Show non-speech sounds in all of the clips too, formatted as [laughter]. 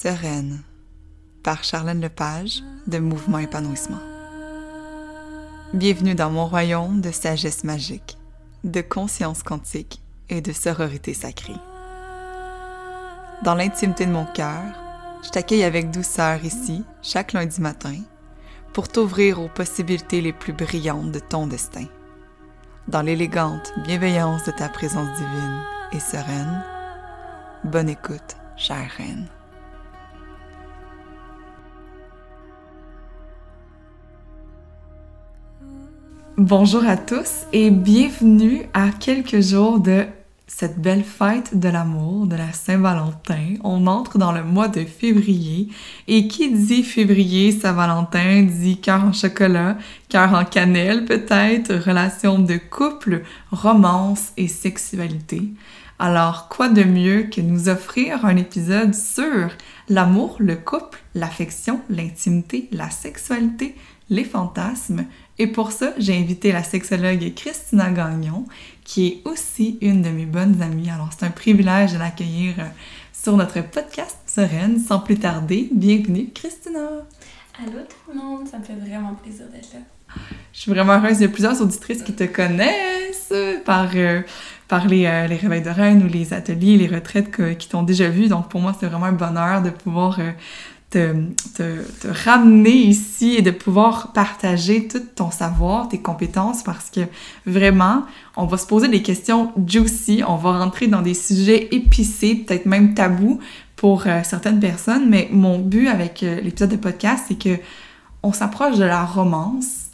Sereine par Charlène Lepage de Mouvement Épanouissement. Bienvenue dans mon royaume de sagesse magique, de conscience quantique et de sororité sacrée. Dans l'intimité de mon cœur, je t'accueille avec douceur ici, chaque lundi matin, pour t'ouvrir aux possibilités les plus brillantes de ton destin. Dans l'élégante bienveillance de ta présence divine et sereine, bonne écoute, chère reine. Bonjour à tous et bienvenue à quelques jours de cette belle fête de l'amour, de la Saint-Valentin. On entre dans le mois de février et qui dit février, Saint-Valentin dit cœur en chocolat, cœur en cannelle peut-être, relation de couple, romance et sexualité. Alors, quoi de mieux que nous offrir un épisode sur l'amour, le couple, l'affection, l'intimité, la sexualité, les fantasmes, et pour ça, j'ai invité la sexologue Christina Gagnon, qui est aussi une de mes bonnes amies. Alors, c'est un privilège de l'accueillir euh, sur notre podcast Sereine. Sans plus tarder, bienvenue, Christina! Allô tout le monde, ça me fait vraiment plaisir d'être là. Je suis vraiment heureuse. Il y a plusieurs auditrices qui te connaissent par, euh, par les, euh, les réveils de reine ou les ateliers, les retraites qui t'ont déjà vu. Donc, pour moi, c'est vraiment un bonheur de pouvoir te, te, ramener ici et de pouvoir partager tout ton savoir, tes compétences, parce que vraiment, on va se poser des questions juicy, on va rentrer dans des sujets épicés, peut-être même tabous pour euh, certaines personnes, mais mon but avec euh, l'épisode de podcast, c'est que on s'approche de la romance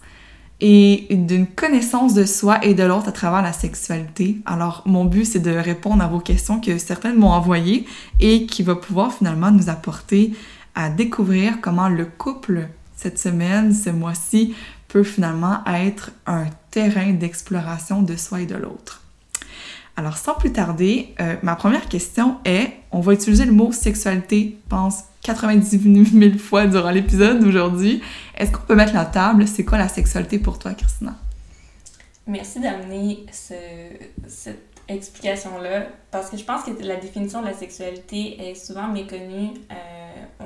et d'une connaissance de soi et de l'autre à travers la sexualité. Alors, mon but, c'est de répondre à vos questions que certaines m'ont envoyées et qui va pouvoir finalement nous apporter à découvrir comment le couple cette semaine, ce mois-ci, peut finalement être un terrain d'exploration de soi et de l'autre. Alors, sans plus tarder, euh, ma première question est, on va utiliser le mot sexualité, je pense, 90 000 fois durant l'épisode d'aujourd'hui. Est-ce qu'on peut mettre la table? C'est quoi la sexualité pour toi, Christina? Merci d'amener ce, cette explication-là, parce que je pense que la définition de la sexualité est souvent méconnue. Euh,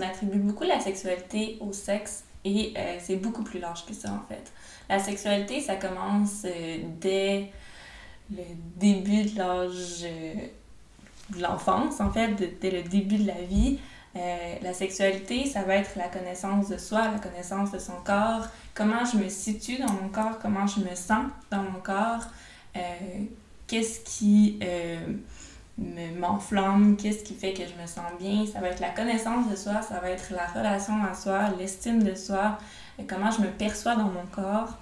attribue beaucoup la sexualité au sexe et euh, c'est beaucoup plus large que ça en fait. La sexualité, ça commence euh, dès le début de l'âge euh, de l'enfance, en fait, dès le début de la vie. la sexualité, ça va être la connaissance de soi, la connaissance de son corps, comment je me situe dans mon corps, comment je me sens dans mon corps, qu'est-ce qui m'enflamme, qu'est-ce qui fait que je me sens bien? Ça va être la connaissance de soi, ça va être la relation à soi, l'estime de soi, comment je me perçois dans mon corps.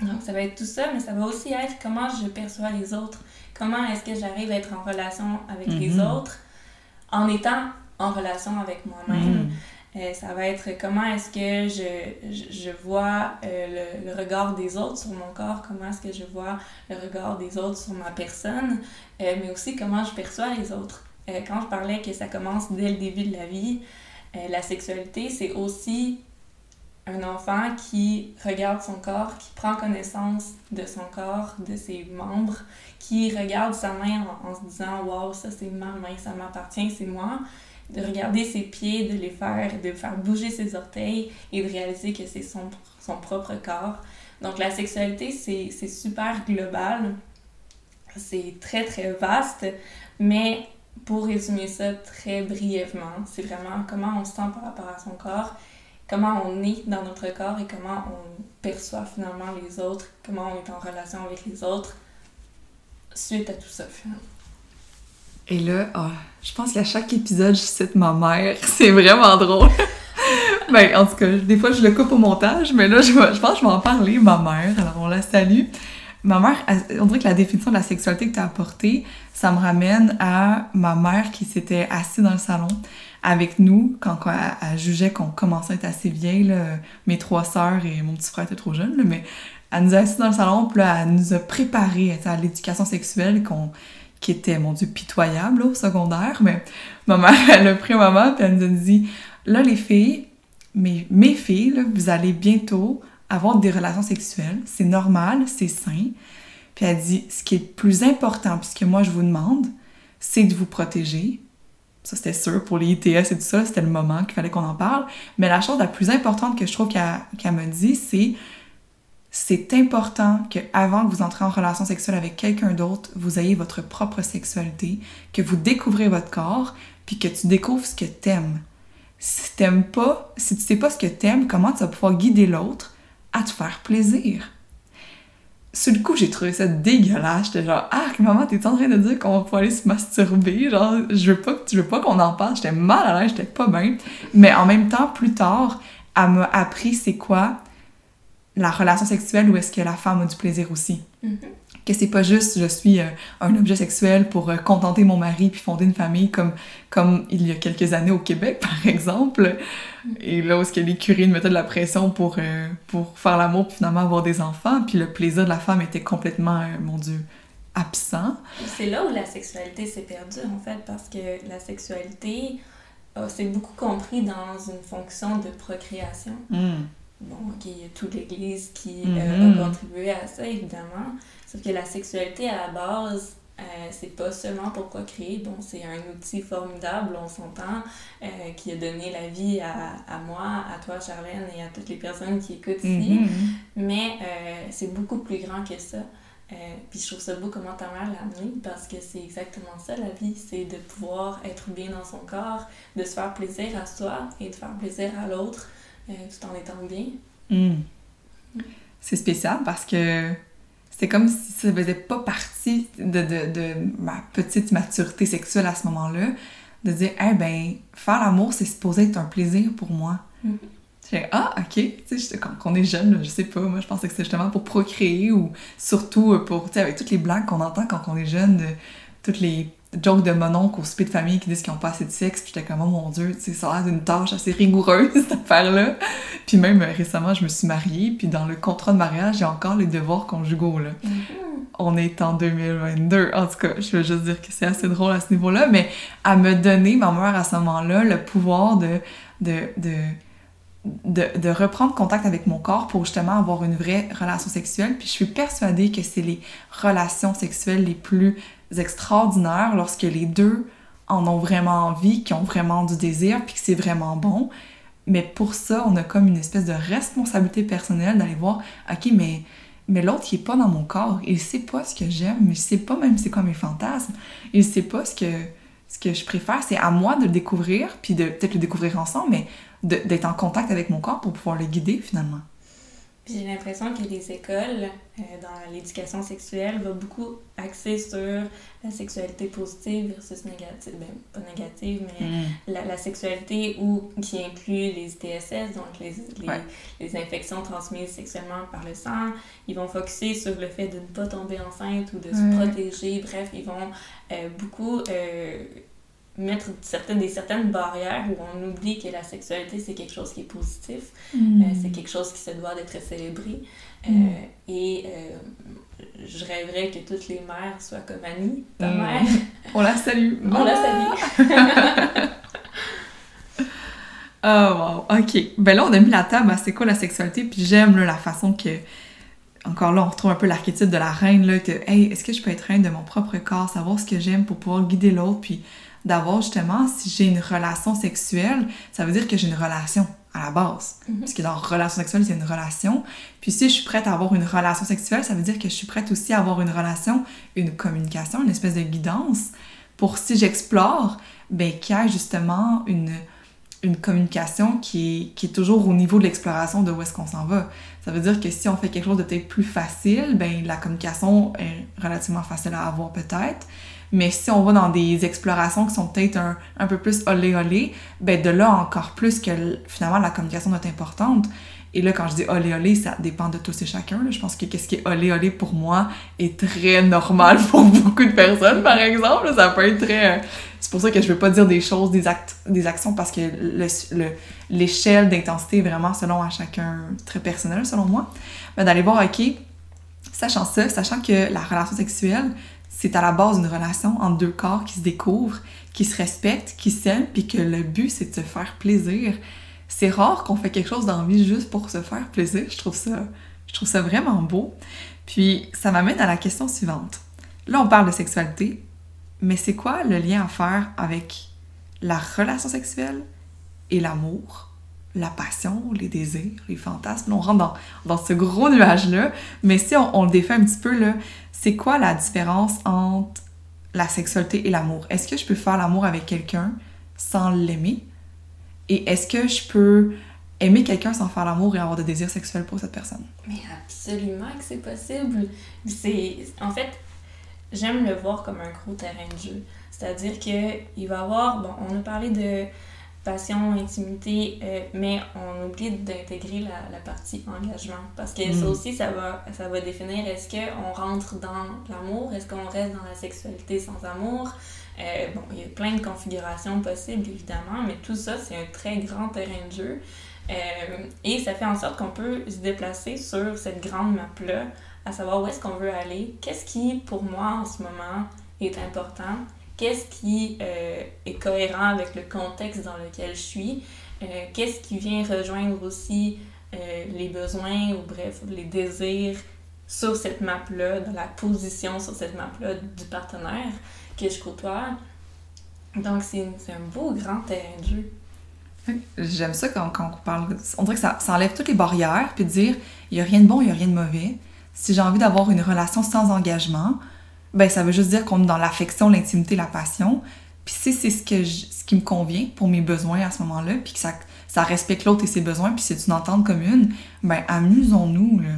Donc ça va être tout ça, mais ça va aussi être comment je perçois les autres. Comment est-ce que j'arrive à être en relation avec les mhm. autres en étant en relation avec moi-même? Mhm. Euh, ça va être comment est-ce que je, je, vois euh, le, regard des autres sur mon corps, comment est-ce que je vois le regard des autres sur ma personne, euh, mais aussi comment je perçois les autres. quand je parlais que ça commence dès le début de la vie, la sexualité, c'est aussi un enfant qui regarde son corps, qui prend connaissance de son corps, de ses membres, qui regarde sa main en, en se disant Waouh, ça c'est ma main, ça m'appartient, c'est moi de regarder ses pieds, de les faire, de faire bouger ses orteils et de réaliser que c'est son, son propre corps. Donc la sexualité, c'est super global, c'est très très vaste, mais pour résumer ça très brièvement, c'est vraiment comment on se sent par rapport à son corps, comment on est dans notre corps et comment on perçoit finalement les autres, comment on est en relation avec les autres suite à tout ça finalement. Et là, oh, je pense qu'à chaque épisode, je cite ma mère. [laughs] C'est vraiment drôle. [laughs] ben, en tout cas, des fois, je le coupe au montage, mais là, je, je pense que je vais en parler, ma mère. Alors, on la salue. Ma mère, on dirait que la définition de la sexualité que tu as apportée, ça me ramène à ma mère qui s'était assise dans le salon avec nous quand, elle, jugeait qu'on commençait à être assez vieille. Là. Mes trois sœurs et mon petit frère étaient trop jeunes, mais elle nous a assis dans le salon, puis là, elle nous a préparé à l'éducation sexuelle qu'on qui était, mon Dieu, pitoyable au secondaire, mais ma mère, [laughs] elle a pris un moment, puis elle nous a dit, là, les filles, mes, mes filles, vous allez bientôt avoir des relations sexuelles, c'est normal, c'est sain. Puis elle dit, ce qui est le plus important, puisque moi, je vous demande, c'est de vous protéger, ça c'était sûr, pour les ITS et tout ça, c'était le moment qu'il fallait qu'on en parle. Mais la chose la plus importante que je trouve qu'elle me dit, c'est c'est important que avant que vous entrez en relation sexuelle avec quelqu'un d'autre, vous ayez votre propre sexualité, que vous découvrez votre corps, puis que tu découvres ce que t'aimes. Si t'aimes pas, si tu sais pas ce que t'aimes, comment tu vas pouvoir guider l'autre à te faire plaisir? Sur le coup, j'ai trouvé ça dégueulasse. J'étais genre, ah, maman, t'es en train de dire qu'on va pouvoir aller se masturber? Genre, je veux pas, tu veux pas qu'on en parle. J'étais mal à l'aise, j'étais pas bien. Mais en même temps, plus tard, elle m'a appris c'est quoi la relation sexuelle où est-ce que la femme a du plaisir aussi. Mm-hmm. Que c'est pas juste je suis euh, un objet sexuel pour euh, contenter mon mari puis fonder une famille comme, comme il y a quelques années au Québec, [laughs] par exemple. Mm-hmm. Et là où est-ce que les curés mettaient de la pression pour, euh, pour faire l'amour puis finalement avoir des enfants, puis le plaisir de la femme était complètement, mon Dieu, absent. C'est là où la sexualité s'est perdue, en fait, parce que la sexualité, c'est beaucoup compris dans une fonction de procréation. Mm bon, il y a toute l'Église qui euh, mhm. a contribué à ça, évidemment. Sauf que la sexualité, à la base, euh, c'est pas seulement pour procréer. Bon, c'est un outil formidable, on s'entend, euh, qui a donné la vie à, à, moi, à toi, Charlène, et à toutes les personnes qui écoutent ici. Mhm. Mais c'est beaucoup plus grand que ça. puis je trouve ça beau comment ta mère l'a amené parce que c'est exactement ça la vie, c'est de pouvoir être bien dans son corps, de se faire plaisir à soi et de faire plaisir à l'autre euh, tout en étant bien. Hmm. C'est spécial parce que c'est comme si ça faisait pas partie de, de, de, ma petite maturité sexuelle à ce moment-là, de dire, eh ben, faire l'amour, c'est supposé être un plaisir pour moi. Mm ah, ok, tu sais, quand on est jeune, je sais pas, moi je pensais que c'est justement pour procréer ou surtout pour, tu sais, avec toutes les blagues qu'on entend quand on est jeune, de, toutes les jokes de mononcle au souper de famille qui disent qu'ils n'ont pas assez de sexe, puis j'étais comme, oh mon dieu, tu sais, ça a l'air d'une tâche assez rigoureuse, [laughs] cette affaire-là. Puis même euh, récemment, je me suis mariée, puis dans le contrat de mariage, j'ai encore les devoirs conjugaux, là. Mm-hmm. On est en 2022. En tout cas, je veux juste dire que c'est assez drôle à ce niveau-là, mais à me donner, ma mère, à ce moment-là, le pouvoir de, de, de de, de, reprendre contact avec mon corps pour justement avoir une vraie relation sexuelle. Puis je suis persuadée que c'est les relations sexuelles les plus extraordinaires lorsque les deux en ont vraiment envie, qui ont vraiment du désir, puis que c'est vraiment bon. Mais pour ça, on a comme une espèce de responsabilité personnelle d'aller voir, ok, mais, mais l'autre, il est pas dans mon corps, il sait pas ce que j'aime, il sait pas même c'est quoi mes fantasmes, il sait pas ce que, ce que je préfère, c'est à moi de le découvrir, puis de peut-être le découvrir ensemble, mais d'être en contact avec mon corps pour pouvoir le guider finalement. J'ai l'impression que les écoles euh, dans l'éducation sexuelle vont beaucoup axer sur la sexualité positive versus négative. Ben, pas négative, mais mm. la, la, sexualité où, qui inclut les ITSS, donc les, les, les, infections transmises sexuellement par le sang. Ils vont focuser sur le fait de ne pas tomber enceinte ou de se protéger. Bref, ils vont euh, beaucoup. Euh, mettre certaines, des certaines barrières où on oublie que la sexualité, c'est quelque chose qui est positif, mm. euh, c'est quelque chose qui se doit d'être célébré. Euh, mm. et euh, je rêverais que toutes les mères soient comme Annie, ta mm. mère. [laughs] On la salue. [laughs] on la salue. [laughs] oh wow, ok. Ben là, on a mis la table à c'est quoi la sexualité, puis j'aime la façon que encore là, on retrouve un peu l'archétype de la reine, là, que, hey, est-ce que je peux être reine de mon propre corps, savoir ce que j'aime pour pouvoir guider l'autre, puis d'avoir justement, si j'ai une relation sexuelle, ça veut dire que j'ai une relation à la base. Mhm. Parce que dans relation sexuelle, c'est une relation. Puis si je suis prête à avoir une relation sexuelle, ça veut dire que je suis prête aussi à avoir une relation, une communication, une espèce de guidance pour si j'explore, ben qu'il y ait justement une, une communication qui est, qui est toujours au niveau de l'exploration de où est-ce qu'on s'en va. Ça veut dire que si on fait quelque chose de peut-être plus facile, ben la communication est relativement facile à avoir peut-être. Mais si on va dans des explorations qui sont peut-être un, un, peu plus olé olé, ben de là encore plus que finalement la communication est importante. Et là, quand je dis olé olé, ça dépend de tous et chacun. Je pense que qu'est-ce qui est olé olé pour moi est très normal [laughs] pour beaucoup de personnes, par exemple. Ça peut être très. C'est pour ça que je veux pas dire des choses, des actes, des actions, parce que l'échelle d'intensité est vraiment selon à chacun très personnel, selon moi. Mais d'aller voir, ok, sachant ça, sachant que la relation sexuelle, c'est à la base d'une relation entre deux corps qui se découvrent, qui se respectent, qui s'aiment, puis que le but, c'est de se faire plaisir. C'est rare qu'on fait quelque chose d'envie juste pour se faire plaisir. Je trouve ça, je trouve ça vraiment beau. Puis, ça m'amène à la question suivante. Là, on parle de sexualité, mais c'est quoi le lien à faire avec la relation sexuelle et l'amour, la passion, les désirs, les fantasmes. On rentre dans, ce gros nuage-là. Mais si on, on, le défait un petit peu, là, c'est quoi la différence entre la sexualité et l'amour? Est-ce que je peux faire l'amour avec quelqu'un sans l'aimer? Et est-ce que je peux aimer quelqu'un sans faire l'amour et avoir des désirs sexuels pour cette personne? Mais absolument que c'est possible. C'est... En fait, j'aime le voir comme un gros terrain de jeu. C'est-à-dire qu'il va y avoir... Bon, on a parlé de passion, intimité, euh, mais on oublie d'intégrer la, la, partie engagement. Parce que ça mm. aussi, ça va, ça va définir est-ce qu'on rentre dans l'amour, est-ce qu'on reste dans la sexualité sans amour. Euh, bon, il y a plein de configurations possibles, évidemment, mais tout ça, c'est un très grand terrain de jeu. Euh, et ça fait en sorte qu'on peut se déplacer sur cette grande map-là, à savoir où est-ce qu'on veut aller, qu'est-ce qui, pour moi, en ce moment, est important, qu'est-ce qui euh, est cohérent avec le contexte dans lequel je suis, euh, qu'est-ce qui vient rejoindre aussi euh, les besoins ou bref, les désirs sur cette map-là, dans la position sur cette map-là du partenaire que je côtoie. Donc, c'est un beau grand terrain de jeu. J'aime ça quand, quand, on parle. On dirait que ça, ça enlève toutes les barrières, puis dire il n'y a rien de bon, il n'y a rien de mauvais. Si j'ai envie d'avoir une relation sans engagement, ben ça veut juste dire qu'on est dans l'affection, l'intimité, la passion. Puis si c'est ce, que ce qui me convient pour mes besoins à ce moment-là, puis que ça, ça respecte l'autre et ses besoins, puis c'est une entente commune, ben amusons-nous, là.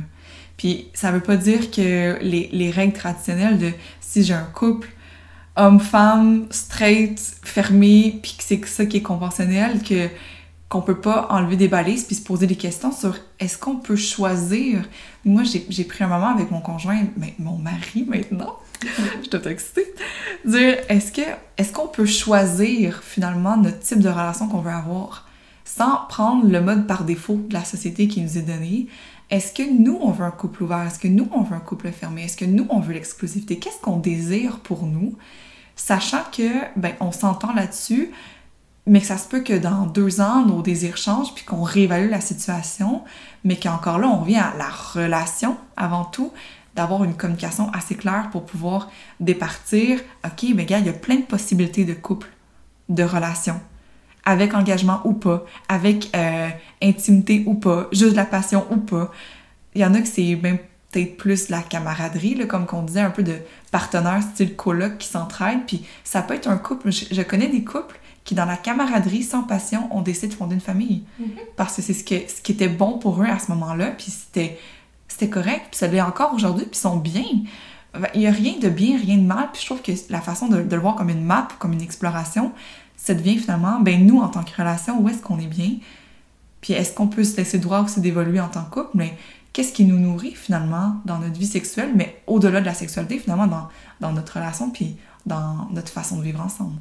Puis ça veut pas dire que les, les règles traditionnelles de si j'ai un couple homme-femme, straight, fermé, puis que c'est ça qui est conventionnel, que qu'on peut pas enlever des balises puis se poser des questions sur est-ce qu'on peut choisir. Moi, j'ai pris un moment avec mon conjoint, mais mon mari maintenant, [laughs] je t'ai excitée, dire est-ce que est-ce qu'on peut choisir finalement notre type de relation qu'on veut avoir? Sans prendre le mode par défaut de la société qui nous est donné. Est-ce que nous, on veut un couple ouvert? Est-ce que nous, on veut un couple fermé? Est-ce que nous, on veut l'exclusivité? Qu'est-ce qu'on désire pour nous? Sachant que, ben, on s'entend là-dessus, mais que ça se peut que dans deux ans, nos désirs changent, puis qu'on réévalue la situation, mais qu'encore là, on revient à la relation avant tout, d'avoir une communication assez claire pour pouvoir départir, OK, mais gars, il y a plein de possibilités de couple, de relation, avec engagement ou pas, avec euh, intimité ou pas, juste la passion ou pas. Il y en a que c'est même peut-être plus la camaraderie, là, comme qu'on disait, un peu de partenaires style coloc qui s'entraident, puis ça peut être un couple. je connais des couples qui, dans la camaraderie, sans passion, ont décidé de fonder une famille. Mm-hmm. Parce que c'est ce, que, ce qui était bon pour eux à ce moment-là, puis c'était, c'était correct, puis ça l'est encore aujourd'hui, puis ils sont bien. Il n'y a rien de bien, rien de mal, puis je trouve que la façon de, le voir comme une map, comme une exploration, ça devient finalement, ben nous, en tant que relation, où est-ce qu'on est bien? Puis est-ce qu'on peut se laisser droit aussi d'évoluer en tant que couple? Mais qu'est-ce qui nous nourrit finalement dans notre vie sexuelle, mais au-delà de la sexualité, finalement, dans, dans notre relation, puis dans notre façon de vivre ensemble?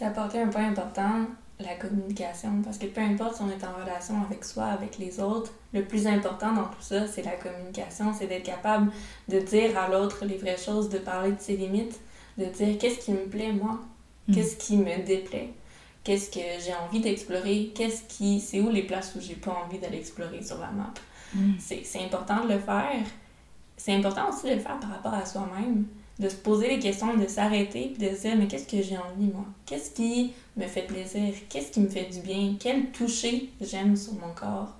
Puis apporté un point important, la communication. Parce que peu importe si on est en relation avec soi, avec les autres, le plus important dans tout ça, c'est la communication. C'est d'être capable de dire à l'autre les vraies choses, de parler de ses limites, de dire qu'est-ce qui me plaît moi, mm. qu'est-ce qui me déplaît, qu'est-ce que j'ai envie d'explorer, qu'est-ce qui. C'est où les places où j'ai pas envie d'aller explorer sur la map? Mm. C'est important de le faire. C'est important aussi de le faire par rapport à soi-même de se poser les questions, de s'arrêter puis de se dire mais qu'est-ce que j'ai envie moi? Qu'est-ce qui me fait plaisir? Qu'est-ce qui me fait du bien? Quel toucher j'aime sur mon corps?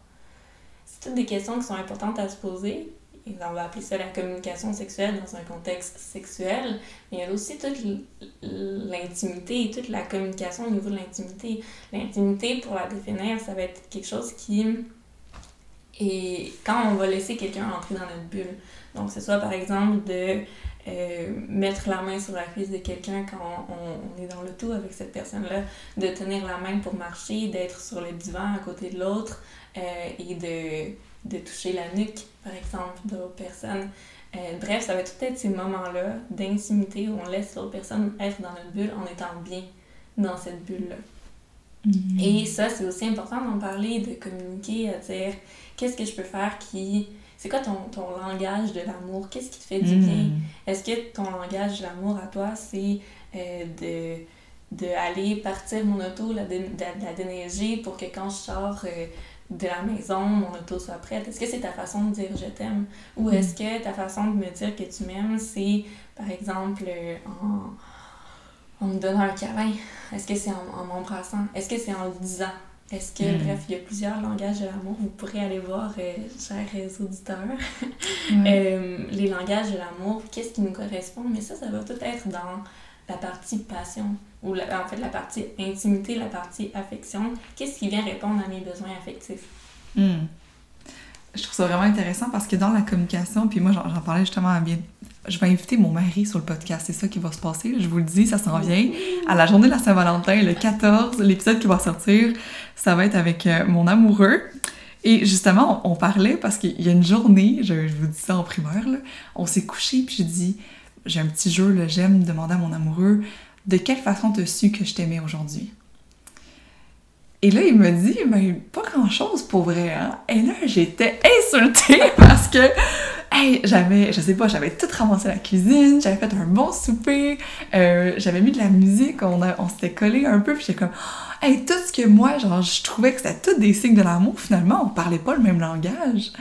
C'est toutes des questions qui sont importantes à se poser. Et on va appeler ça la communication sexuelle dans un contexte sexuel, mais il y a aussi toute l'intimité et toute la communication au niveau de l'intimité. L'intimité, pour la définir, ça va être quelque chose qui est quand on va laisser quelqu'un entrer dans notre bulle. Donc, c'est soit par exemple de euh, mettre la main sur la cuisse de quelqu'un quand on, est dans le tout avec cette personne-là, de tenir la main pour marcher, d'être sur le divan à côté de l'autre euh, et de, de, toucher la nuque, par exemple, de l'autre personne. Euh, bref, ça va être peut-être ces moments-là d'intimité où on laisse l'autre personne être dans notre bulle en étant bien dans cette bulle-là. Mm-hmm. Et ça, c'est aussi important d'en parler, de communiquer, à dire qu'est-ce que je peux faire qui c'est quoi ton, ton, langage de l'amour? Qu'est-ce qui te fait du bien? Hmm. Est-ce que ton langage de l'amour à toi, c'est euh, de d'aller partir mon auto, la, de, la déneiger pour que quand je sors euh, de la maison, mon auto soit prête? Est-ce que c'est ta façon de dire je t'aime? Ou hmm. est-ce que ta façon de me dire que tu m'aimes, c'est par exemple euh, en en me donnant un câlin? Est-ce que c'est en, m'embrassant? Est-ce que c'est en le disant? Est-ce que, Mm. bref, il y a plusieurs langages de l'amour. Vous pourrez aller voir, euh, chers auditeurs, [laughs] euh, les langages de l'amour, qu'est-ce qui nous correspond? Mais ça, ça va tout être dans la partie passion, ou la- en fait la partie intimité, la partie affection. Qu'est-ce qui vient répondre à mes besoins affectifs? Hmm. Je trouve ça vraiment intéressant parce que dans la communication, puis moi j'en j'en parlais justement à bien. Je vais inviter mon mari sur le podcast, c'est ça qui va se passer. Je vous le dis, ça s'en vient. À la journée de la Saint-Valentin, le 14, l'épisode qui va sortir, ça va être avec euh, mon amoureux. Et justement, on, parlait parce qu'il y a une journée, je, vous dis ça en primaire, là, on s'est couché puis j'ai dit, j'ai un petit jeu, j'aime demander à mon amoureux, de quelle façon t'as su que je t'aimais aujourd'hui? Et là, il me dit, ben, pas grand-chose pour vrai, hein? Et là, j'étais insultée [laughs] parce que, hey, j'avais, je sais pas, j'avais tout ramassé la cuisine, j'avais fait un bon souper, euh, j'avais mis de la musique, on, a- on s'était collé un peu, puis j'étais comme, hey, tout ce que moi, genre, je trouvais que c'était tout des signes de l'amour, finalement, on parlait pas le même langage.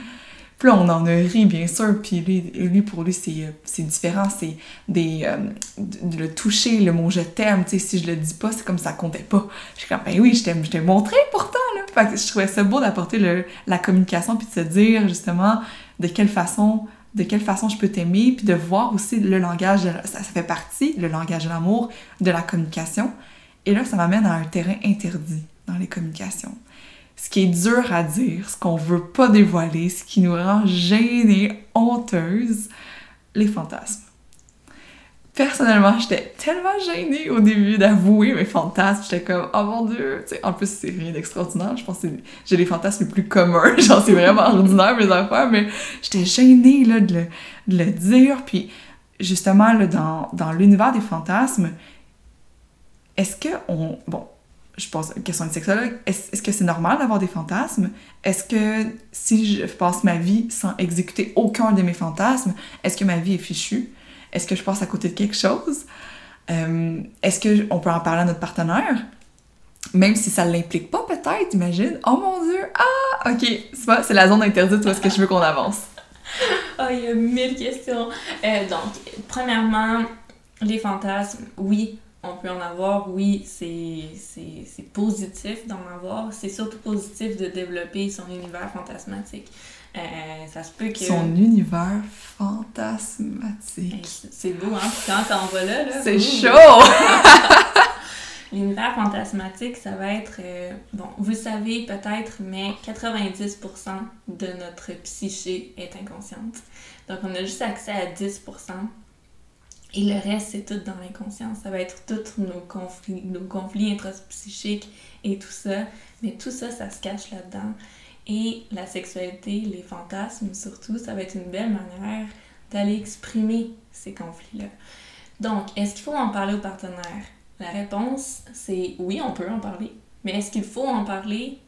Puis là, on en a ri, bien sûr, puis lui, lui pour lui, c'est euh, différent, c'est des... euh, de- le toucher, le mot « je t'aime », tu sais, si je le dis pas, c'est comme ça comptait pas. Je suis comme, ben oui, je t'aime, je t'ai montré pourtant, là. Fait que je trouvais ça beau d'apporter la communication, puis de se dire, justement, de quelle façon de quelle façon je peux t'aimer, puis de voir aussi le langage, ça, fait partie, le langage de l'amour, de la communication. Et là, ça m'amène à un terrain interdit dans les communications. Ce qui est dur à dire, ce qu'on veut pas dévoiler, ce qui nous rend gênées, honteuses, les fantasmes. Personnellement, j'étais tellement gênée au début d'avouer mes fantasmes. J'étais comme, oh mon dieu! Tu sais, en plus, c'est rien d'extraordinaire. Je pense que j'ai les fantasmes les plus communs. [laughs] Genre, c'est vraiment ordinaire, mes affaires, mais j'étais gênée, là, de le, dire. Puis, justement, là, dans, dans l'univers des fantasmes, est-ce que on... Bon, je pense, question de sexologue, est-ce est-ce que c'est normal d'avoir des fantasmes? Est-ce que si je passe ma vie sans exécuter aucun de mes fantasmes, est-ce que ma vie est fichue? Est-ce que je passe à côté de quelque chose? Euh, est-ce qu'on peut en parler à notre partenaire? Même si ça ne l'implique pas, peut-être, imagine. Oh mon Dieu! Ah! Ok, c'est la zone interdite où est-ce que je veux qu'on avance. Oh, il y a mille questions. Euh, donc, premièrement, les fantasmes, oui, on peut en avoir. Oui, c'est positif d'en avoir. C'est surtout positif de développer son univers fantasmatique. Euh, ça se peut que... Son univers fantasmatique. C'est beau, hein? Quand on va là, là... C'est chaud! [laughs] L'univers fantasmatique, ça va être, euh, bon, vous savez peut-être, mais 90% de notre psyché est inconsciente. Donc, on a juste accès à 10%. Et le reste, c'est tout dans l'inconscience. Ça va être tous nos conflits, nos conflits intrapsychiques et tout ça. Mais tout ça, ça se cache là-dedans. Et la sexualité, les fantasmes surtout, ça va être une belle manière d'aller exprimer ces conflits-là. Donc, est-ce qu'il faut en parler au partenaire? La réponse, c'est oui, on peut en parler. Mais est-ce qu'il faut en parler?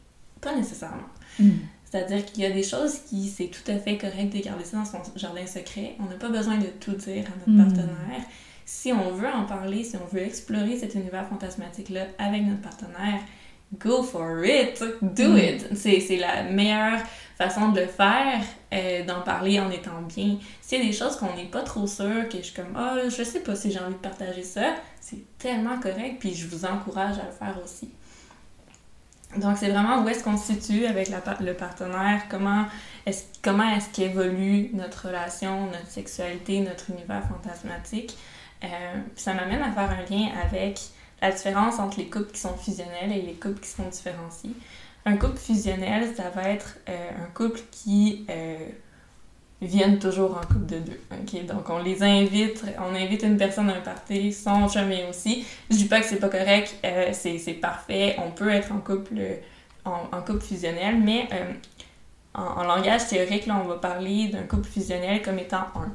Pas nécessairement. Hmm. C'est-à-dire qu'il y a des choses qui, c'est tout à fait correct de garder ça dans son jardin secret. On n'a pas besoin de tout dire à notre Mm. partenaire. Si on veut en parler, si on veut explorer cet univers fantasmatique-là avec notre partenaire, go for it! Do Mm. it! C'est la meilleure façon de le faire, euh, d'en parler en étant bien. S'il y a des choses qu'on n'est pas trop sûr, que je suis comme, ah, je sais pas si j'ai envie de partager ça, c'est tellement correct, puis je vous encourage à le faire aussi. Donc, c'est vraiment où est-ce qu'on se situe avec la le partenaire, comment est-ce comment est-ce qu'évolue notre relation, notre sexualité, notre univers fantasmatique. Euh, ça m'amène à faire un lien avec la différence entre les couples qui sont fusionnels et les couples qui sont différenciés. Un couple fusionnel, ça va être euh, un couple qui euh, viennent toujours en couple de deux. Donc, on les invite, on invite une personne à un party, son chemin aussi. Je dis pas que c'est pas correct, euh, c'est c'est parfait, on peut être en couple, en, couple fusionnel, mais en, en langage théorique, là, on va parler d'un couple fusionnel comme étant un.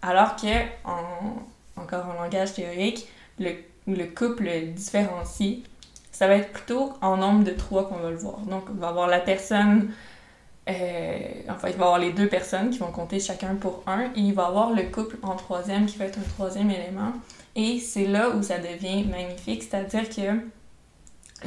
Alors que, en, encore en langage théorique, le, le couple différencié, ça va être plutôt en nombre de trois qu'on va le voir. Donc, on va avoir la personne, euh, enfin, il va y avoir les deux personnes qui vont compter chacun pour un, et il va y avoir le couple en troisième qui va être un troisième élément. Et c'est là où ça devient magnifique, c'est-à-dire que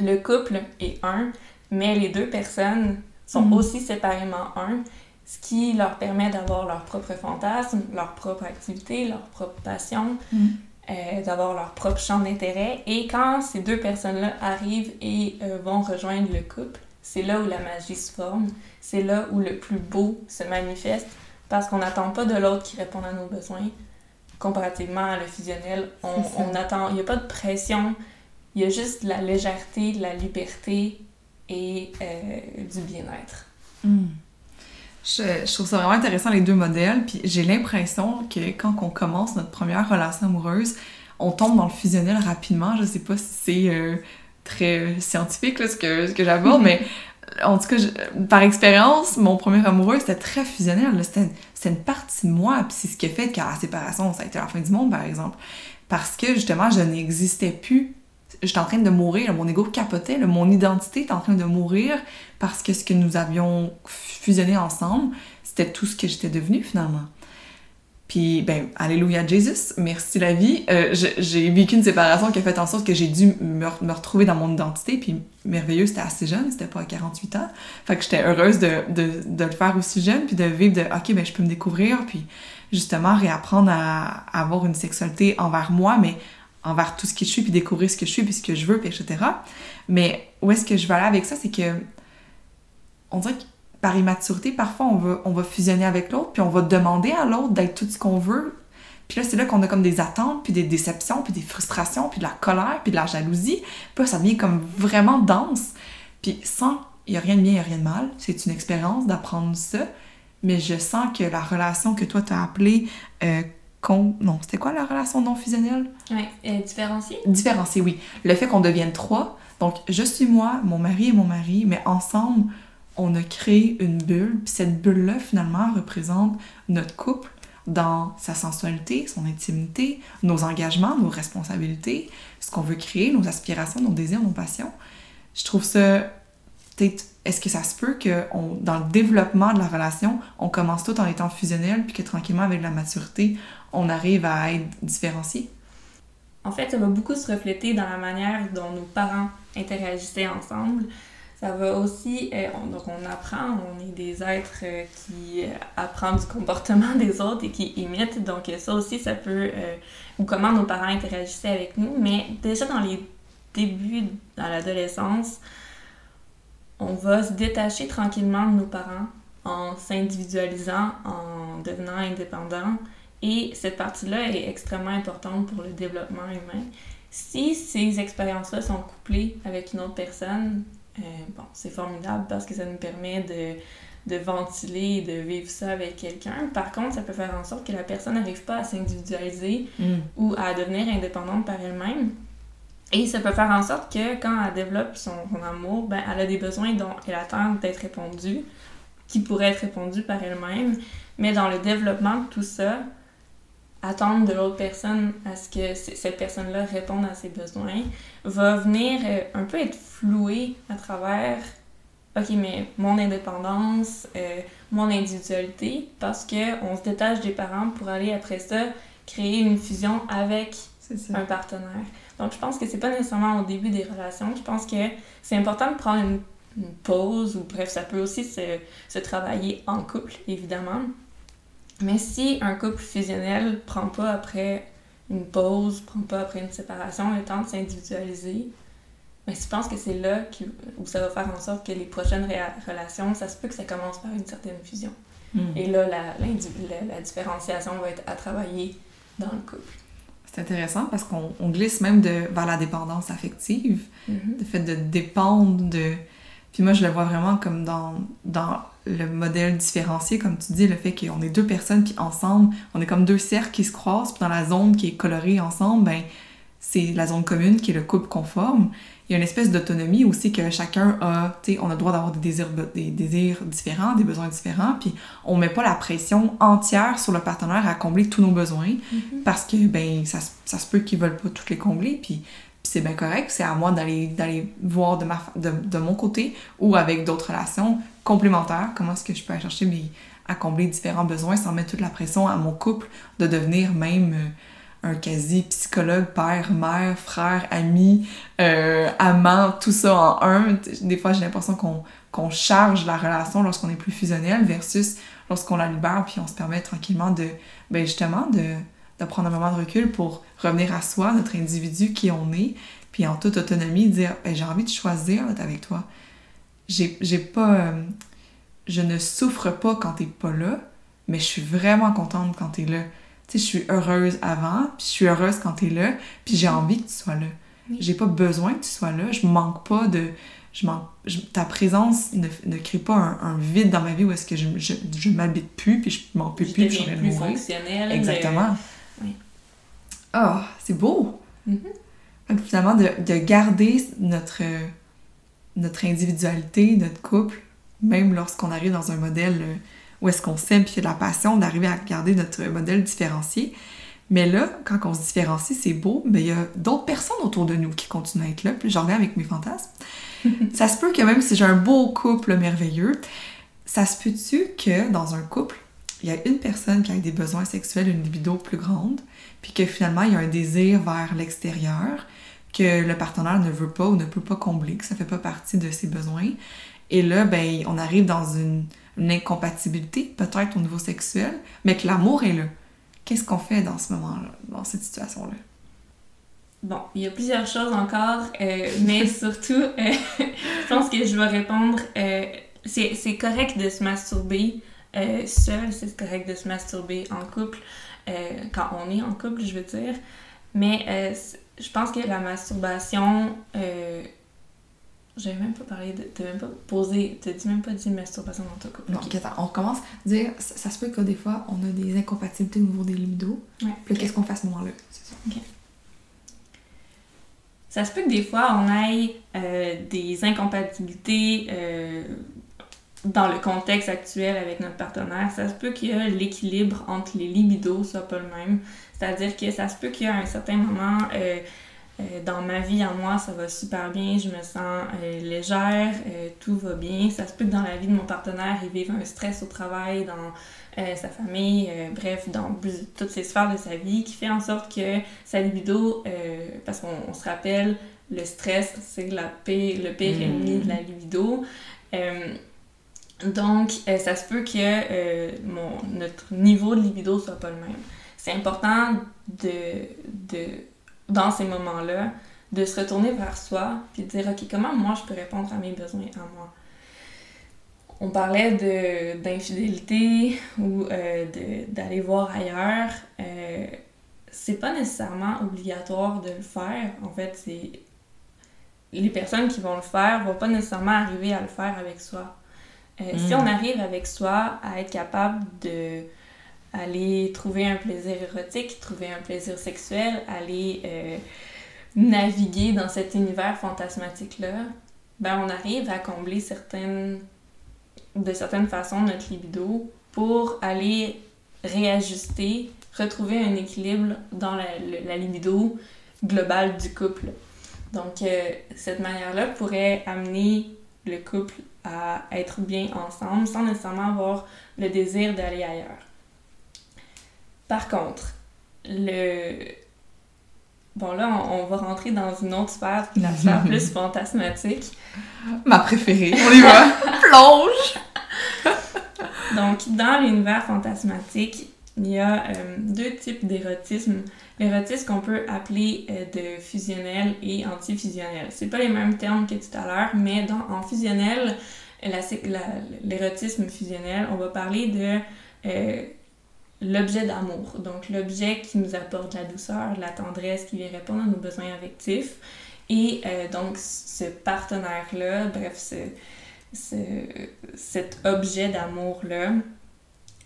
le couple est un, mais les deux personnes sont Mhm. aussi séparément un, ce qui leur permet d'avoir leur propre fantasme, leur propre activité, leur propre passion. Mhm. Euh, d'avoir leur propre champ d'intérêt. Et quand ces deux personnes-là arrivent et euh, vont rejoindre le couple, c'est là où la magie se forme, c'est là où le plus beau se manifeste, parce qu'on n'attend pas de l'autre qui réponde à nos besoins. Comparativement à le fusionnel, on, on attend, il n'y a pas de pression, il y a juste de la légèreté, de la liberté et euh, du bien-être. Je, trouve ça vraiment intéressant les deux modèles, puis j'ai l'impression que quand on commence notre première relation amoureuse, on tombe dans le fusionnel rapidement. Je sais pas si c'est euh, très scientifique là, ce que, ce que j'aborde, [laughs] mais en tout cas, par expérience, mon premier amoureux, c'était très fusionnel. C'était une partie de moi, puis c'est ce qui a fait qu'à la séparation, ça a été la fin du monde, par exemple. Parce que justement, je n'existais plus j'étais en train de mourir, mon ego capotait, mon identité était en train de mourir parce que ce que nous avions fusionné ensemble, c'était tout ce que j'étais devenue finalement. Puis, ben, Alléluia Jesus, merci la vie. Euh, j'ai vécu une séparation qui a fait en sorte que j'ai dû me, retrouver dans mon identité. Puis, merveilleux, c'était assez jeune, c'était pas à 48 ans. Fait que j'étais heureuse de, de, de, le faire aussi jeune, puis de vivre de, OK, ben, je peux me découvrir, puis justement réapprendre à, à avoir une sexualité envers moi, mais envers tout ce que je suis, puis découvrir ce que je suis, puis ce que je veux, puis etc. Mais où est-ce que je vais aller avec ça, c'est que on dirait que par immaturité, parfois on va, on va fusionner avec l'autre, puis on va demander à l'autre d'être tout ce qu'on veut. Puis là, c'est là qu'on a comme des attentes, puis des déceptions, puis des frustrations, puis de la colère, puis de la jalousie. Puis là, ça devient comme vraiment dense. Puis sans, il n'y a rien de bien, il n'y a rien de mal. C'est une expérience d'apprendre ça. Mais je sens que la relation que toi, tu as appelée euh, non, c'était quoi la relation non fusionnelle? Oui, euh, différenciée? Différenciée, oui. Le fait qu'on devienne trois. Donc, je suis moi, mon mari et mon mari, mais ensemble, on a créé une bulle. Puis cette bulle-là, finalement, représente notre couple dans sa sensualité, son intimité, nos engagements, nos responsabilités, ce qu'on veut créer, nos aspirations, nos désirs, nos passions. Je trouve ça peut-être est-ce que ça se peut que dans le développement de la relation, on commence tout en étant fusionnel, puis que tranquillement, avec la maturité, on arrive à être différencié? En fait, ça va beaucoup se refléter dans la manière dont nos parents interagissaient ensemble. Ça va aussi, euh, donc on apprend, on est des êtres euh, qui euh, apprennent du comportement [laughs] des autres et qui imitent. Donc ça aussi, ça peut, ou comment nos parents interagissaient avec nous. Mais déjà dans les débuts, dans l'adolescence, on va se détacher tranquillement de nos parents en s'individualisant, en devenant indépendant. Et cette partie-là est extrêmement importante pour le développement humain. Si ces expériences-là sont couplées avec une autre personne, euh, bon, c'est formidable parce que ça nous permet de, de ventiler et de vivre ça avec quelqu'un. Par contre, ça peut faire en sorte que la personne n'arrive pas à s'individualiser mm. ou à devenir indépendante par elle-même. Et ça peut faire en sorte que quand elle développe son, amour, ben, elle a des besoins dont elle attend d'être répondus, qui pourraient être répondus par elle-même. Mais dans le développement de tout ça, attendre de l'autre personne à ce que cette personne-là réponde à ses besoins va venir euh, un peu être floué à travers OK, mais mon indépendance, euh, mon individualité, parce qu'on se détache des parents pour aller après ça créer une fusion avec un partenaire. Donc, je pense que c'est pas nécessairement au début des relations. Je pense que c'est important de prendre une, pause, ou bref, ça peut aussi se, se, travailler en couple, évidemment. Mais si un couple fusionnel prend pas après une pause, prend pas après une séparation, le temps de s'individualiser, mais je pense que c'est là où ça va faire en sorte que les prochaines relations, ça se peut que ça commence par une certaine fusion. Hmm. Et là, la, la, la différenciation va être à travailler dans le couple. C'est intéressant parce qu'on glisse même de, vers la dépendance affective, mm-hmm. le fait de dépendre de... Puis moi, je le vois vraiment comme dans, dans le modèle différencié, comme tu dis, le fait qu'on est deux personnes, puis ensemble, on est comme deux cercles qui se croisent, puis dans la zone qui est colorée ensemble, ben c'est la zone commune qui est le couple conforme il y a une espèce d'autonomie aussi que chacun a, tu sais, on a le droit d'avoir des désirs, des désirs différents, des besoins différents, puis on met pas la pression entière sur le partenaire à combler tous nos besoins, mm-hmm. parce que, ben, ça, ça se peut qu'ils veulent pas tous les combler, puis c'est bien correct, c'est à moi d'aller d'aller voir de, ma, de, de, mon côté ou avec d'autres relations complémentaires, comment est-ce que je peux aller chercher mes, à combler différents besoins sans mettre toute la pression à mon couple de devenir même... Un quasi psychologue, père, mère, frère, ami, euh, amant, tout ça en un. Des fois, j'ai l'impression qu'on qu'on charge la relation lorsqu'on est plus fusionnel versus lorsqu'on la libère puis on se permet tranquillement de, ben justement, de, de prendre un moment de recul pour revenir à soi, notre individu qui on est, puis en toute autonomie, dire ben, j'ai envie de choisir d'être avec toi. J'ai pas. euh, je ne souffre pas quand t'es pas là, mais je suis vraiment contente quand t'es là. Tu sais, je suis heureuse avant, puis je suis heureuse quand t'es là, puis j'ai envie que tu sois là. Oui. J'ai pas besoin que tu sois là, je manque pas de. Je manque, je- ta présence ne, ne crée pas un, un vide dans ma vie où est-ce que je, je, je m'habite plus, puis je m'en peux plus, puis je plus mourir. fonctionnel. Exactement. oui. Ah, c'est beau! Mhm. Que finalement, de, de garder notre, euh, notre individualité, notre couple, même lorsqu'on arrive dans un modèle euh, où est-ce qu'on s'aime puis qu'il y a de la passion, d'arriver à garder notre modèle différencié. Mais là, quand on se différencie, c'est beau, mais il y a d'autres personnes autour de nous qui continuent à être là. Puis j'en reviens avec mes fantasmes. [laughs] ça se peut que même si j'ai un beau couple merveilleux, ça se peut-tu que dans un couple, il y a une personne qui a des besoins sexuels, une libido plus grande, puis que finalement il y a un désir vers l'extérieur que le partenaire ne veut pas ou ne peut pas combler, que ça fait pas partie de ses besoins. Et là, ben, on arrive dans une, une incompatibilité, peut-être au niveau sexuel, mais que l'amour est là. Qu'est-ce qu'on fait dans ce moment-là, dans cette situation-là? Bon, il y a plusieurs choses encore, euh, mais [laughs] surtout, euh, je pense que je vais répondre. euh, c'est correct de se masturber seul, c'est correct de se masturber en couple, quand on est en couple, je veux dire. Mais je pense que la masturbation. J'avais même pas parlé de. T'as même pas posé. T'as même pas dit masturbation dans ton couple? Non, ok. ok, attends, on recommence. Dire, ça, ça se peut que des fois, on a des incompatibilités au niveau des libidos. Ouais, Puis qu'est-ce qu'on fait à ce moment-là? C'est ça. Ça se peut que des fois, on ait euh, des incompatibilités euh, dans le contexte actuel avec notre partenaire. Ça se peut que l'équilibre entre les libidos soit pas le même. C'est-à-dire que ça se peut qu'il y a un certain moment euh, dans ma vie, en moi, ça va super bien, je me sens euh, légère, euh, tout va bien. Ça se peut que dans la vie de mon partenaire, il vive un stress au travail, dans euh, sa famille, euh, bref, dans toutes ces sphères de sa vie, qui fait en sorte que sa libido, euh, parce qu'on on se rappelle, le stress, c'est la pire, le pire Mm. ennemi de la libido. Euh, donc, euh, ça se peut que euh, mon, notre niveau de libido soit pas le même. C'est important de, de, dans ces moments-là, de se retourner vers soi, puis de dire, OK, comment moi je peux répondre à mes besoins à moi? On parlait de, d'infidélité ou euh, d'aller voir ailleurs. Euh, c'est pas nécessairement obligatoire de le faire. En fait, c'est les personnes qui vont le faire vont pas nécessairement arriver à le faire avec soi. Euh, Si Mm. on arrive avec soi à être capable de aller trouver un plaisir érotique, trouver un plaisir sexuel, aller euh, naviguer dans cet univers fantasmatique-là, ben on arrive à combler certaines, de certaines façons notre libido pour aller réajuster, retrouver un équilibre dans la, libido globale du couple. Donc, euh, cette manière-là pourrait amener le couple à être bien ensemble sans nécessairement avoir le désir d'aller ailleurs. Par contre, le... Bon, là, on, on va rentrer dans une autre sphère, qui est la sphère [laughs] plus fantasmatique. Ma préférée, on y va! [laughs] Plonge! Donc, dans l'univers fantasmatique, il y a euh, deux types d'érotisme. L'érotisme qu'on peut appeler euh, de fusionnel et antifusionnel. C'est pas les mêmes termes que tout à l'heure, mais dans, en fusionnel, l'érotisme fusionnel, on va parler de euh, l'objet d'amour. Donc, l'objet qui nous apporte la douceur, la tendresse, qui vient répondre à nos besoins affectifs. Et euh, donc, ce partenaire-là, bref, ce, ce- cet objet d'amour-là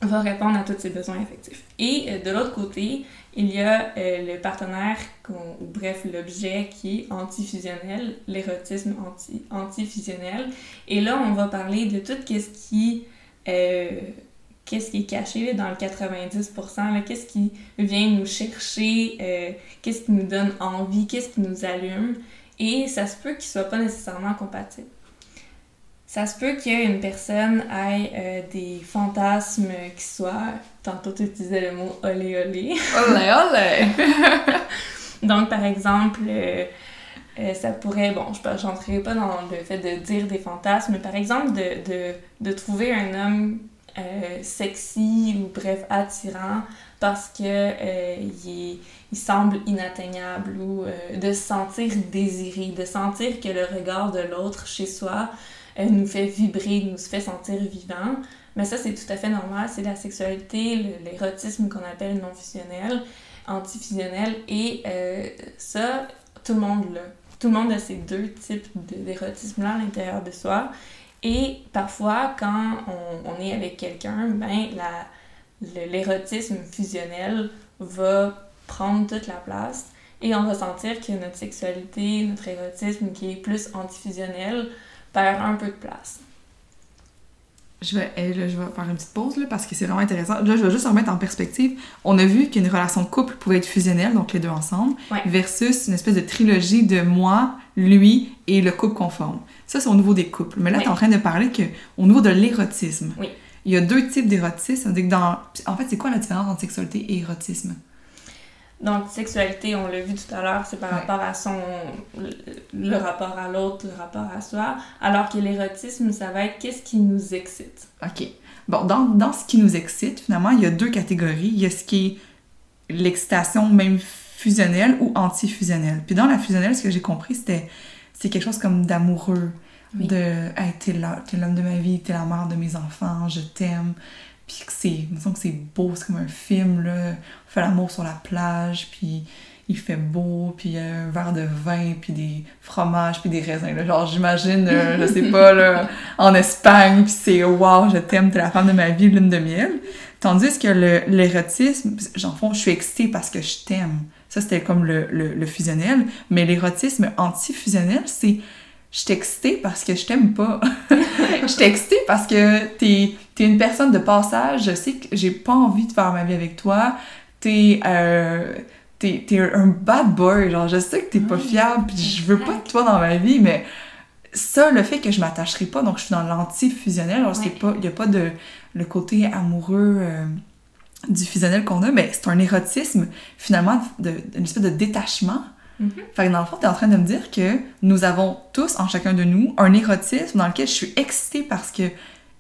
va répondre à tous ses besoins affectifs. Et euh, de l'autre côté, il y a euh, le partenaire, ou bref, l'objet qui est antifusionnel, l'érotisme anti, antifusionnel. Et là, on va parler de tout ce qui, qu'est-ce qui est caché là, dans le 90%, là, qu'est-ce qui vient nous chercher, euh, qu'est-ce qui nous donne envie, qu'est-ce qui nous allume. Et ça se peut qu'il soit pas nécessairement compatible. Ça se peut qu'une personne ait euh, des fantasmes qui soient, tantôt tu utilisais le mot olé olé. Olé, olé! [laughs] Donc, par exemple, euh, euh, ça pourrait, bon, je n'entrerai pas dans le fait de dire des fantasmes, mais par exemple, de, de, de trouver un homme euh, sexy ou bref attirant parce que euh, il, il, semble inatteignable ou euh, de se sentir désiré, de sentir que le regard de l'autre chez soi nous fait vibrer, nous fait sentir vivant. Mais ça, c'est tout à fait normal. C'est la sexualité, l'érotisme qu'on appelle non fusionnel, antifusionnel. Et ça, tout le monde l'a. Tout le monde a ces deux types d'érotisme-là à l'intérieur de soi. Et parfois, quand on, est avec quelqu'un, ben, l'érotisme fusionnel va prendre toute la place et on va sentir que notre sexualité, notre érotisme qui est plus antifusionnel perd un peu de place. Je vais, je vais faire une petite pause là, parce que c'est vraiment intéressant. Là, je vais juste remettre en perspective. On a vu qu'une relation de couple pouvait être fusionnelle, donc les deux ensemble, versus une espèce de trilogie de moi, lui et le couple conforme. Ça, c'est au niveau des couples. Mais là, tu es en train de parler qu'au niveau de l'érotisme, il y a deux types d'érotisme. Dans... En fait, c'est quoi la différence entre sexualité et érotisme? Donc, sexualité, on l'a vu tout à l'heure, c'est par rapport à son. le rapport à l'autre, le rapport à soi. Alors que l'érotisme, ça va être qu'est-ce qui nous excite. OK. Bon, dans, dans ce qui nous excite, finalement, il y a deux catégories. Il y a ce qui est l'excitation même fusionnelle ou anti-fusionnelle. Puis dans la fusionnelle, ce que j'ai compris, c'était c'est quelque chose comme d'amoureux. De hey, t'es l'homme de ma vie, t'es la mère de mes enfants, je t'aime. Puis que c'est, que c'est beau, c'est comme un film, là. On fait l'amour sur la plage, puis il fait beau, puis il y a un verre de vin, puis des fromages, puis des raisins. Là. Genre, j'imagine, euh, je sais pas, là, [laughs] en Espagne, puis c'est « wow, je t'aime, t'es la femme de ma vie, lune de miel ». Tandis que l'érotisme, j'en fond, je suis excitée parce que je t'aime. Ça, c'était comme le, le, le, fusionnel. Mais l'érotisme anti-fusionnel, c'est je suis excitée parce que je t'aime pas. [laughs] je suis excitée parce que t'es es une personne de passage. Je sais que j'ai pas envie de faire ma vie avec toi. T'es euh, es, un bad boy. Genre, je sais que t'es pas fiable puis je veux pas de toi dans ma vie, mais ça, le fait que je m'attacherai pas, donc je suis dans l'anti-fusionnel, alors c'est pas, y a pas de, le côté amoureux euh, du fusionnel qu'on a, mais c'est un érotisme, finalement, de, une espèce de détachement. Mm-hmm. Fait que dans le fond, t'es en train de me dire que nous avons tous, en chacun de nous, un érotisme dans lequel je suis excitée parce que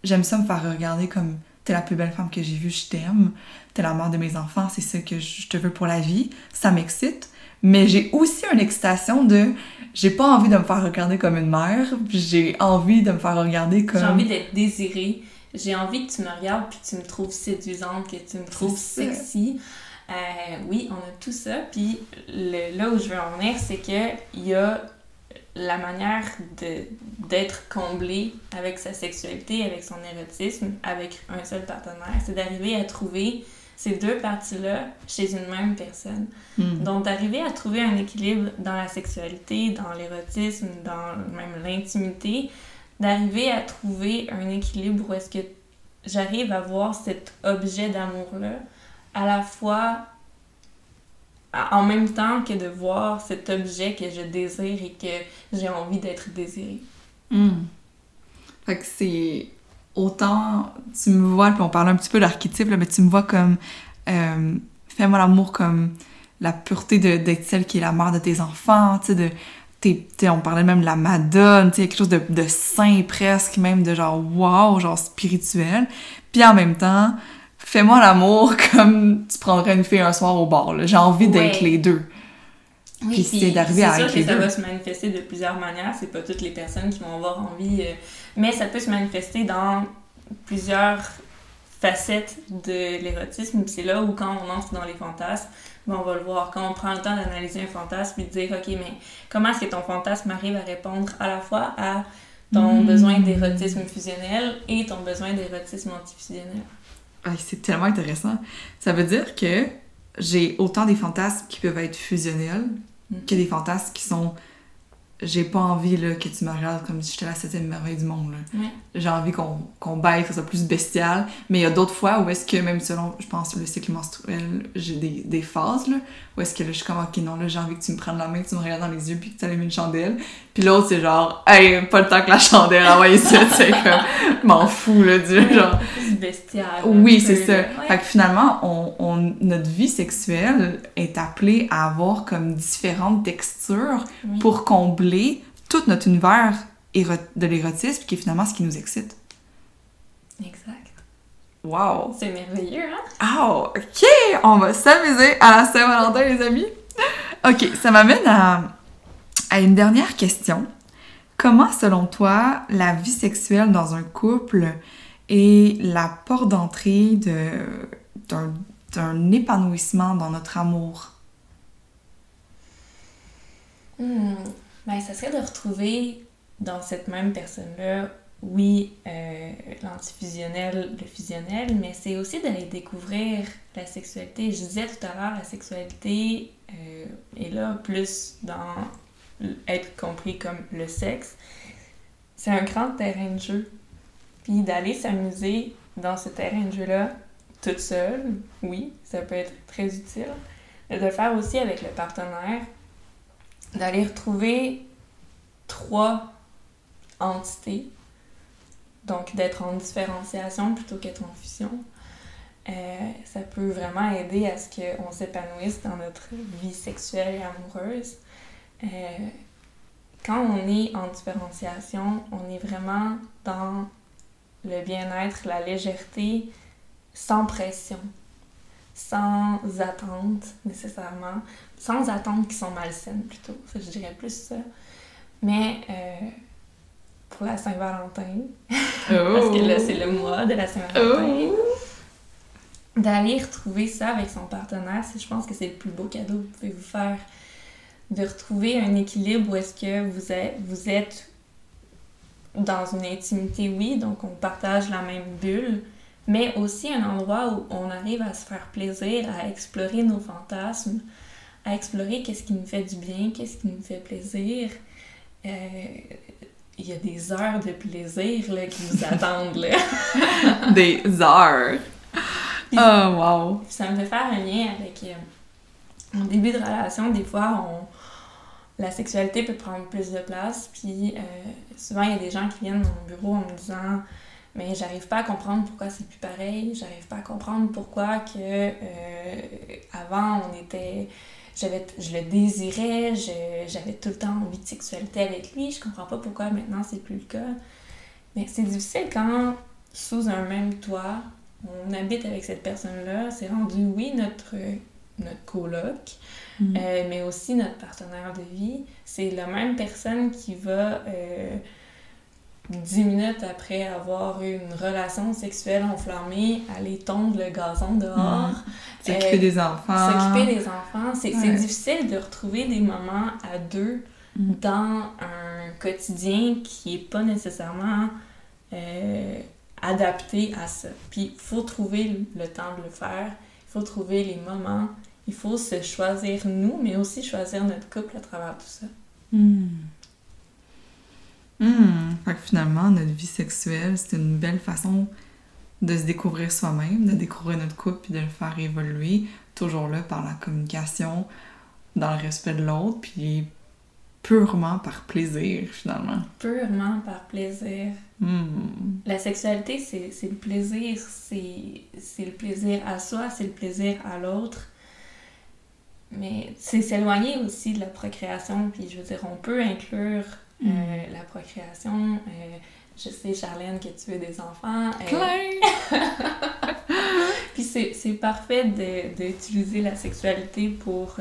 j'aime ça me faire regarder comme t'es la plus belle femme que j'ai vue, je t'aime, t'es la mère de mes enfants, c'est ça que je te veux pour la vie, ça m'excite. Mais j'ai aussi une excitation de j'ai pas envie de me faire regarder comme une mère, j'ai envie de me faire regarder comme. J'ai envie d'être désirée, j'ai envie que tu me regardes puis que tu me trouves séduisante, que tu me trouves sexy. Euh, oui, on a tout ça. Puis là où je veux en venir, c'est qu'il y a la manière d'être comblé avec sa sexualité, avec son érotisme, avec un seul partenaire, c'est d'arriver à trouver ces deux parties-là chez une même personne. Hmm. Donc, d'arriver à trouver un équilibre dans la sexualité, dans l'érotisme, dans même l'intimité, d'arriver à trouver un équilibre où est-ce que j'arrive à voir cet objet d'amour-là à la fois en même temps que de voir cet objet que je désire et que j'ai envie d'être désiré. Hmm. Fait que c'est autant tu me vois, puis on parle un petit peu d'archétype, mais tu me vois comme euh, fais-moi l'amour comme la pureté d'être celle qui est la mère de tes enfants, tu sais, de on parlait même de la Madone, tu sais, quelque chose de, de saint presque, même de genre wow, genre spirituel. Puis en même temps, fais-moi l'amour [laughs] comme tu prendrais une fille un soir au bar. J'ai envie d'être les deux. Oui, puis c'est d'arriver à être les deux. Ça va se manifester de plusieurs manières. C'est pas toutes les personnes qui vont avoir envie, euh, mais ça peut se manifester dans plusieurs facettes de l'érotisme. C'est là où quand on entre dans les fantasmes, ben, on va le voir. Quand on prend le temps d'analyser un fantasme et de dire, OK, mais comment est-ce que ton fantasme arrive à répondre à la fois à ton hmm. besoin d'érotisme fusionnel et ton besoin d'érotisme antifusionnel? C'est tellement intéressant. Ça veut dire que j'ai autant des fantasmes qui peuvent être fusionnels mm. que des fantasmes qui sont j'ai pas envie là, que tu me regardes comme si j'étais la septième merveille du monde. J'ai envie qu'on qu'on baille, que ça soit plus bestial. Mais il y a d'autres fois où est-ce que, même selon, je pense, le cycle menstruel, j'ai des, des, phases, là, où est-ce que là, je suis comme, ok, non, là, j'ai envie que tu me prennes la main, que tu me regardes dans les yeux, puis que tu allumes une chandelle. Puis l'autre, c'est genre, hey, pas le temps que la chandelle, envoie ça, [laughs] tu sais, comme, m'en fous, là, du genre. bestial. Oui, c'est ça. Fait que finalement, on, on, notre vie sexuelle est appelée à avoir comme différentes textures pour combler tout notre univers de l'érotisme, qui est finalement ce qui nous excite. Exact. Wow! C'est merveilleux, hein? Oh, ok! On va s'amuser à la Saint-Valentin, les amis! Ok, ça m'amène à, à une dernière question. Comment, selon toi, la vie sexuelle dans un couple est la porte d'entrée de- d'un d'un épanouissement dans notre amour? Hmm, Ben, ça serait de retrouver dans cette même personne-là, oui, euh, l'antifusionnel, le fusionnel, mais c'est aussi d'aller découvrir la sexualité. Je disais tout à l'heure, la sexualité euh, est là plus dans être compris comme le sexe. C'est un grand terrain de jeu. Puis d'aller s'amuser dans ce terrain de jeu-là, toute seule, oui, ça peut être très utile. Mais de le faire aussi avec le partenaire, d'aller retrouver trois entités, donc d'être en différenciation plutôt qu'être en fusion. Euh, ça peut vraiment aider à ce qu'on s'épanouisse dans notre vie sexuelle et amoureuse. Euh, quand on est en différenciation, on est vraiment dans le bien-être, la légèreté, sans pression, sans attente nécessairement, sans attentes qui sont malsaines plutôt, je dirais plus ça. Mais euh, pour la Saint-Valentin, parce que là c'est le mois de la Saint-Valentin, Oh! d'aller retrouver ça avec son partenaire, c'est- je pense que c'est le plus beau cadeau que vous pouvez vous faire. De retrouver un équilibre où est-ce que vous êtes, vous êtes dans une intimité, oui, donc on partage la même bulle, mais aussi un endroit où on arrive à se faire plaisir, à explorer nos fantasmes, à explorer qu'est-ce qui nous fait du bien, qu'est-ce qui nous fait plaisir. Euh, il y a des heures de plaisir là, qui nous attendent. Là. [laughs] Des heures! Oh, wow! Ça me fait faire un lien avec euh, mon début de relation. Des fois, on, la sexualité peut prendre plus de place. Puis euh, souvent, il y a des gens qui viennent dans mon bureau en me disant Mais j'arrive pas à comprendre pourquoi c'est plus pareil. J'arrive pas à comprendre pourquoi que euh, avant on était. J'avais, je le désirais, j'avais tout le temps envie de sexualité avec lui. Je comprends pas pourquoi maintenant c'est plus le cas. Mais c'est difficile quand, sous un même toit, on habite avec cette personne-là, c'est rendu, oui, notre, notre coloc, Mm. euh, mais aussi notre partenaire de vie. C'est la même personne qui va, euh, dix minutes après avoir eu une relation sexuelle enflammée, aller tondre le gazon dehors, S'occuper Euh, des enfants. s'occuper des enfants. C'est Ouais. difficile de retrouver des moments à deux Mm. dans un quotidien qui est pas nécessairement euh, adapté à ça. Puis il faut trouver le temps de le faire, il faut trouver les moments, il faut se choisir nous, mais aussi choisir notre couple à travers tout ça. Hmm. Hmm. Fait que finalement, notre vie sexuelle, c'est une belle façon de se découvrir soi-même, de découvrir notre couple puis de le faire évoluer, toujours là par la communication, dans le respect de l'autre, puis purement par plaisir finalement. Purement par plaisir. Hmm. La sexualité, c'est le plaisir, c'est le plaisir à soi, c'est le plaisir à l'autre. Mais c'est s'éloigner aussi de la procréation, puis je veux dire, on peut inclure euh, Mm. la procréation. euh, je sais, Charlène, que tu veux des enfants. euh, Plein! [laughs] Puis c'est parfait d'utiliser la sexualité pour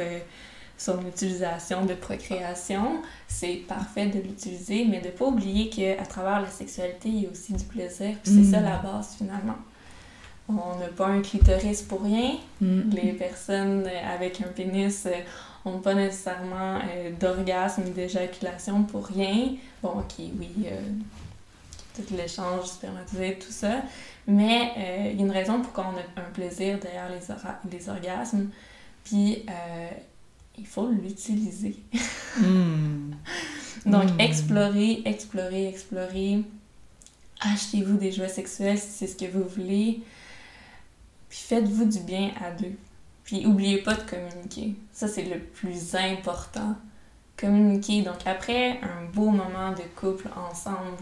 son utilisation de procréation. C'est parfait de l'utiliser, mais de ne pas oublier qu'à travers la sexualité, il y a aussi du plaisir. Puis c'est Mm. ça la base finalement. On n'a pas un clitoris pour rien. Hmm. Les personnes avec un pénis n'ont pas nécessairement euh, d'orgasme ou d'éjaculation pour rien. Bon, ok, oui, euh, tout l'échange spermatozoïde, tout ça. Mais euh, il y a une raison pour qu'on ait un plaisir derrière les, orgasmes. Puis euh, il faut l'utiliser. Hmm. [laughs] Donc, Mm. explorez, explorez, explorez. Achetez-vous des jouets sexuels si c'est ce que vous voulez. Puis faites-vous du bien à deux. Puis oubliez pas de communiquer. Ça, c'est le plus important. Communiquer. Donc, après un beau moment de couple ensemble,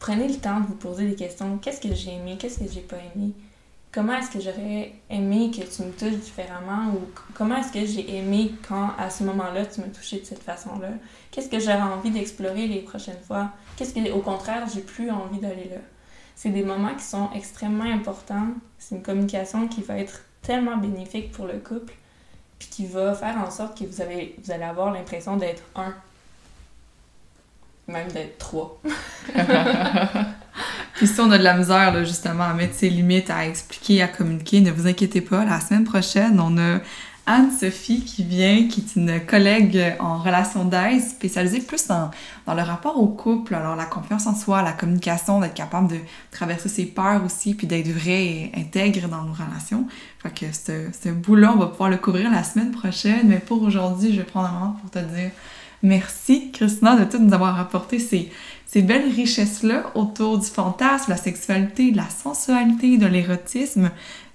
prenez le temps de vous poser des questions. Qu'est-ce que j'ai aimé? Qu'est-ce que j'ai pas aimé? Comment est-ce que j'aurais aimé que tu me touches différemment? Ou comment est-ce que j'ai aimé quand, à ce moment-là, tu me touchais de cette façon-là? Qu'est-ce que j'aurais envie d'explorer les prochaines fois? Qu'est-ce que, au contraire, j'ai plus envie d'aller là? c'est des moments qui sont extrêmement importants. C'est une communication qui va être tellement bénéfique pour le couple, puis qui va faire en sorte que vous, avez, vous allez avoir l'impression d'être un, même d'être trois. [laughs] puis si on a de la misère, là, justement, à mettre ses limites, à expliquer, à communiquer, ne vous inquiétez pas, la semaine prochaine, on a Anne-Sophie qui vient, qui est une collègue en relation d'aide spécialisée plus dans, dans, le rapport au couple, alors la confiance en soi, la communication, d'être capable de traverser ses peurs aussi, puis d'être vrai et intègre dans nos relations. Fait que ce, ce bout-là, on va pouvoir le couvrir la semaine prochaine, mais pour aujourd'hui, je vais prendre un moment pour te dire merci, Christina, de tout nous avoir apporté ces, ces belles richesses-là autour du fantasme, la sexualité, de la sensualité, de l'érotisme.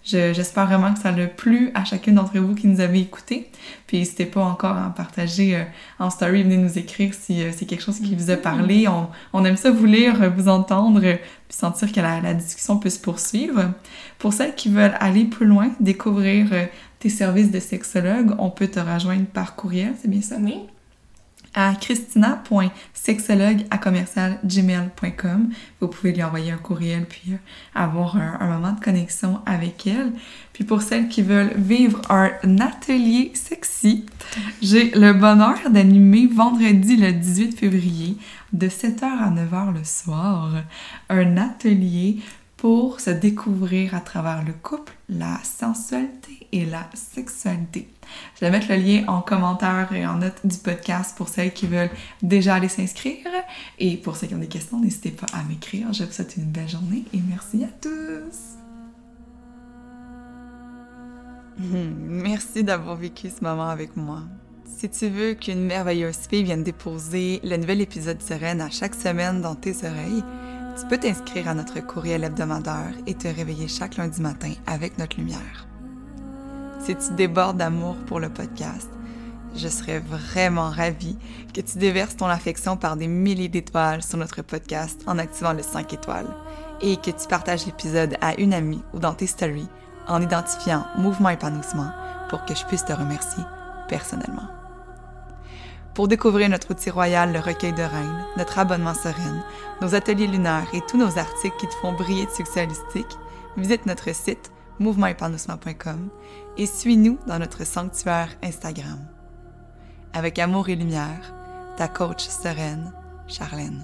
J'espère vraiment que ça l'a plu à chacune d'entre vous qui nous avez écoutés. Puis n'hésitez pas encore à en partager euh, en story, venez nous écrire si euh, c'est quelque chose qui vous a parlé. On, on, aime ça vous lire, vous entendre, puis sentir que la, la, discussion peut se poursuivre. Pour celles qui veulent aller plus loin, découvrir euh, tes services de sexologue, on peut te rejoindre par courriel, c'est bien ça? Oui à christina.sexologue à. Vous pouvez lui envoyer un courriel puis euh, avoir un, moment de connexion avec elle. Puis pour celles qui veulent vivre un atelier sexy, j'ai le bonheur d'animer vendredi le 18 février de 7h à 9h le soir un atelier pour se découvrir à travers le couple, la sensualité et la sexualité. Je vais mettre le lien en commentaire et en note du podcast pour celles qui veulent déjà aller s'inscrire. Et pour ceux qui ont des questions, n'hésitez pas à m'écrire. Je vous souhaite une belle journée et merci à tous. [laughs] Merci d'avoir vécu ce moment avec moi. Si tu veux qu'une merveilleuse fille vienne déposer le nouvel épisode Sereine à chaque semaine dans tes oreilles, tu peux t'inscrire à notre courriel hebdomadaire et te réveiller chaque lundi matin avec notre lumière. Si tu débordes d'amour pour le podcast, je serais vraiment ravie que tu déverses ton affection par des milliers d'étoiles sur notre podcast en activant le 5 étoiles et que tu partages l'épisode à une amie ou dans tes stories en identifiant Mouvement Épanouissement pour que je puisse te remercier personnellement. Pour découvrir notre outil royal, le recueil de reines, notre abonnement sereine, nos ateliers lunaires et tous nos articles qui te font briller de succès holistique, visite notre site mouvementépanouissement.com et suis-nous dans notre sanctuaire Instagram. Avec amour et lumière, ta coach sereine, Charlène.